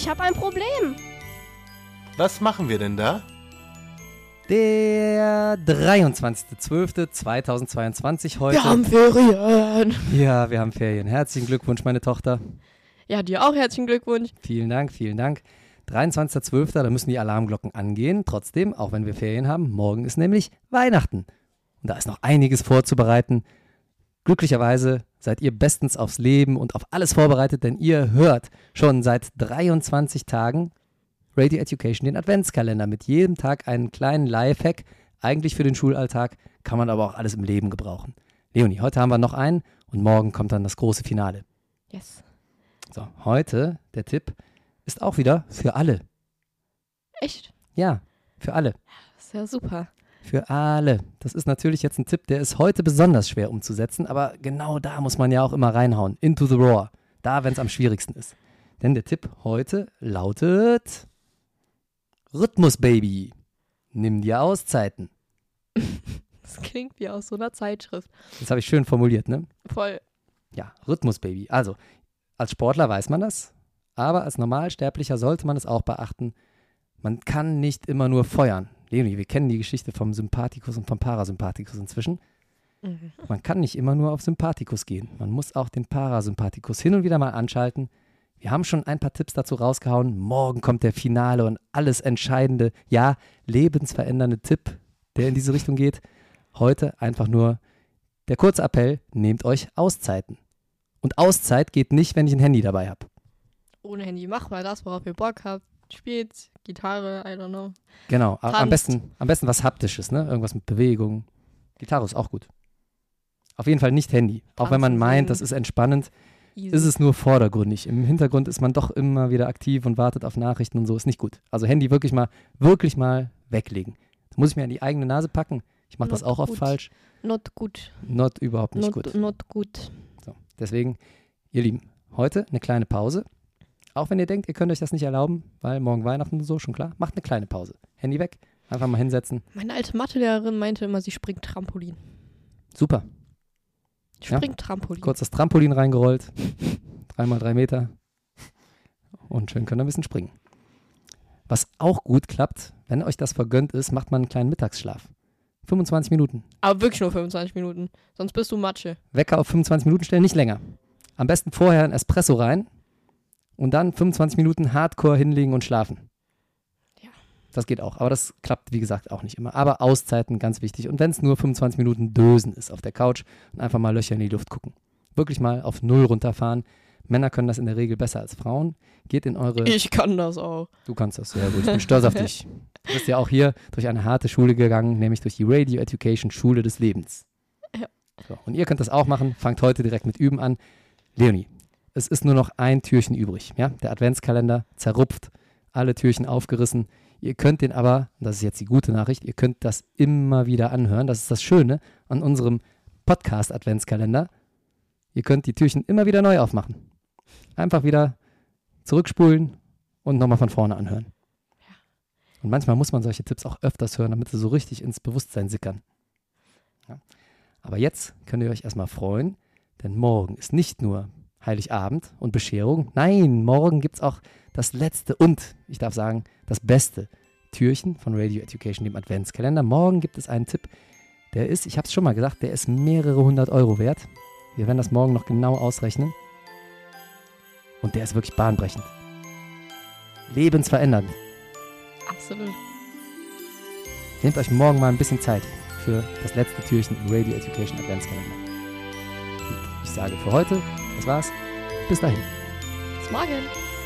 Ich habe ein Problem. Was machen wir denn da? Der 23.12.2022 heute. Wir haben Ferien. ja, wir haben Ferien. Herzlichen Glückwunsch, meine Tochter. Ja, dir auch herzlichen Glückwunsch. Vielen Dank, vielen Dank. 23.12., da müssen die Alarmglocken angehen. Trotzdem, auch wenn wir Ferien haben, morgen ist nämlich Weihnachten. Und da ist noch einiges vorzubereiten. Glücklicherweise seid ihr bestens aufs Leben und auf alles vorbereitet, denn ihr hört schon seit 23 Tagen Radio Education den Adventskalender mit jedem Tag einen kleinen Lifehack. Eigentlich für den Schulalltag, kann man aber auch alles im Leben gebrauchen. Leonie, heute haben wir noch einen und morgen kommt dann das große Finale. Yes. So, heute der Tipp ist auch wieder für alle. Echt? Ja, für alle. Das ist ja super. Für alle. Das ist natürlich jetzt ein Tipp, der ist heute besonders schwer umzusetzen, aber genau da muss man ja auch immer reinhauen. Into the roar. Da, wenn es am schwierigsten ist. Denn der Tipp heute lautet Rhythmus, Baby. Nimm dir Auszeiten. Das klingt wie aus so einer Zeitschrift. Das habe ich schön formuliert, ne? Voll. Ja, Rhythmus, Baby. Also, als Sportler weiß man das, aber als Normalsterblicher sollte man es auch beachten. Man kann nicht immer nur feuern. Leonie, wir kennen die Geschichte vom Sympathikus und vom Parasympathikus inzwischen. Mhm. Man kann nicht immer nur auf Sympathikus gehen. Man muss auch den Parasympathikus hin und wieder mal anschalten. Wir haben schon ein paar Tipps dazu rausgehauen. Morgen kommt der Finale und alles entscheidende, ja, lebensverändernde Tipp, der in diese Richtung geht. Heute einfach nur der kurze Appell, nehmt euch Auszeiten. Und Auszeit geht nicht, wenn ich ein Handy dabei habe. Ohne Handy. Mach mal das, worauf ihr Bock habt. Spielt Gitarre, I don't know. Genau, a- am Tanzt. besten, am besten was Haptisches, ne? Irgendwas mit Bewegung. Gitarre ist auch gut. Auf jeden Fall nicht Handy. Auch wenn man Tanzen, meint, das ist entspannend, Easy. ist es nur vordergründig. Im Hintergrund ist man doch immer wieder aktiv und wartet auf Nachrichten und so. Ist nicht gut. Also Handy wirklich mal, wirklich mal weglegen. Das muss ich mir an die eigene Nase packen. Ich mache das auch oft gut. falsch. Not gut. Not überhaupt nicht Not, gut. not gut. So, deswegen, ihr Lieben, heute eine kleine Pause. Auch wenn ihr denkt, ihr könnt euch das nicht erlauben, weil morgen Weihnachten und so, schon klar, macht eine kleine Pause. Handy weg, einfach mal hinsetzen. Meine alte Mathelehrerin meinte immer, sie springt Trampolin. Super. Ja. Springt Trampolin. Kurz das Trampolin reingerollt. Dreimal drei Meter. Und schön könnt ihr ein bisschen springen. Was auch gut klappt, wenn euch das vergönnt ist, macht man einen kleinen Mittagsschlaf. 25 Minuten. Aber wirklich nur 25 Minuten. Sonst bist du Matsche. Wecker auf 25 Minuten stellen, nicht länger. Am besten vorher ein Espresso rein und dann 25 Minuten Hardcore hinlegen und schlafen. Ja. Das geht auch, aber das klappt, wie gesagt, auch nicht immer. Aber Auszeiten ganz wichtig. Und wenn es nur 25 Minuten Dösen ist auf der Couch und einfach mal Löcher in die Luft gucken. Wirklich mal auf Null runterfahren. Männer können das in der Regel besser als Frauen. Geht in eure. Ich kann das auch. Du kannst das sehr gut. Ich bin stolz auf dich. Du bist ja auch hier durch eine harte Schule gegangen, nämlich durch die Radio Education Schule des Lebens. Ja. So, und ihr könnt das auch machen. Fangt heute direkt mit Üben an. Leonie, es ist nur noch ein Türchen übrig. Ja? Der Adventskalender zerrupft, alle Türchen aufgerissen. Ihr könnt den aber, das ist jetzt die gute Nachricht, ihr könnt das immer wieder anhören. Das ist das Schöne an unserem Podcast-Adventskalender. Ihr könnt die Türchen immer wieder neu aufmachen. Einfach wieder zurückspulen und nochmal von vorne anhören. Und manchmal muss man solche Tipps auch öfters hören, damit sie so richtig ins Bewusstsein sickern. Ja. Aber jetzt könnt ihr euch erstmal freuen, denn morgen ist nicht nur Heiligabend und Bescherung. Nein, morgen gibt es auch das letzte und, ich darf sagen, das beste Türchen von Radio Education, dem Adventskalender. Morgen gibt es einen Tipp, der ist, ich habe es schon mal gesagt, der ist mehrere hundert Euro wert. Wir werden das morgen noch genau ausrechnen. Und der ist wirklich bahnbrechend. Lebensverändernd. Absolut. Nehmt euch morgen mal ein bisschen Zeit für das letzte Türchen im Radio Education Adventskalender. Und ich sage für heute, das war's. Bis dahin. Bis morgen.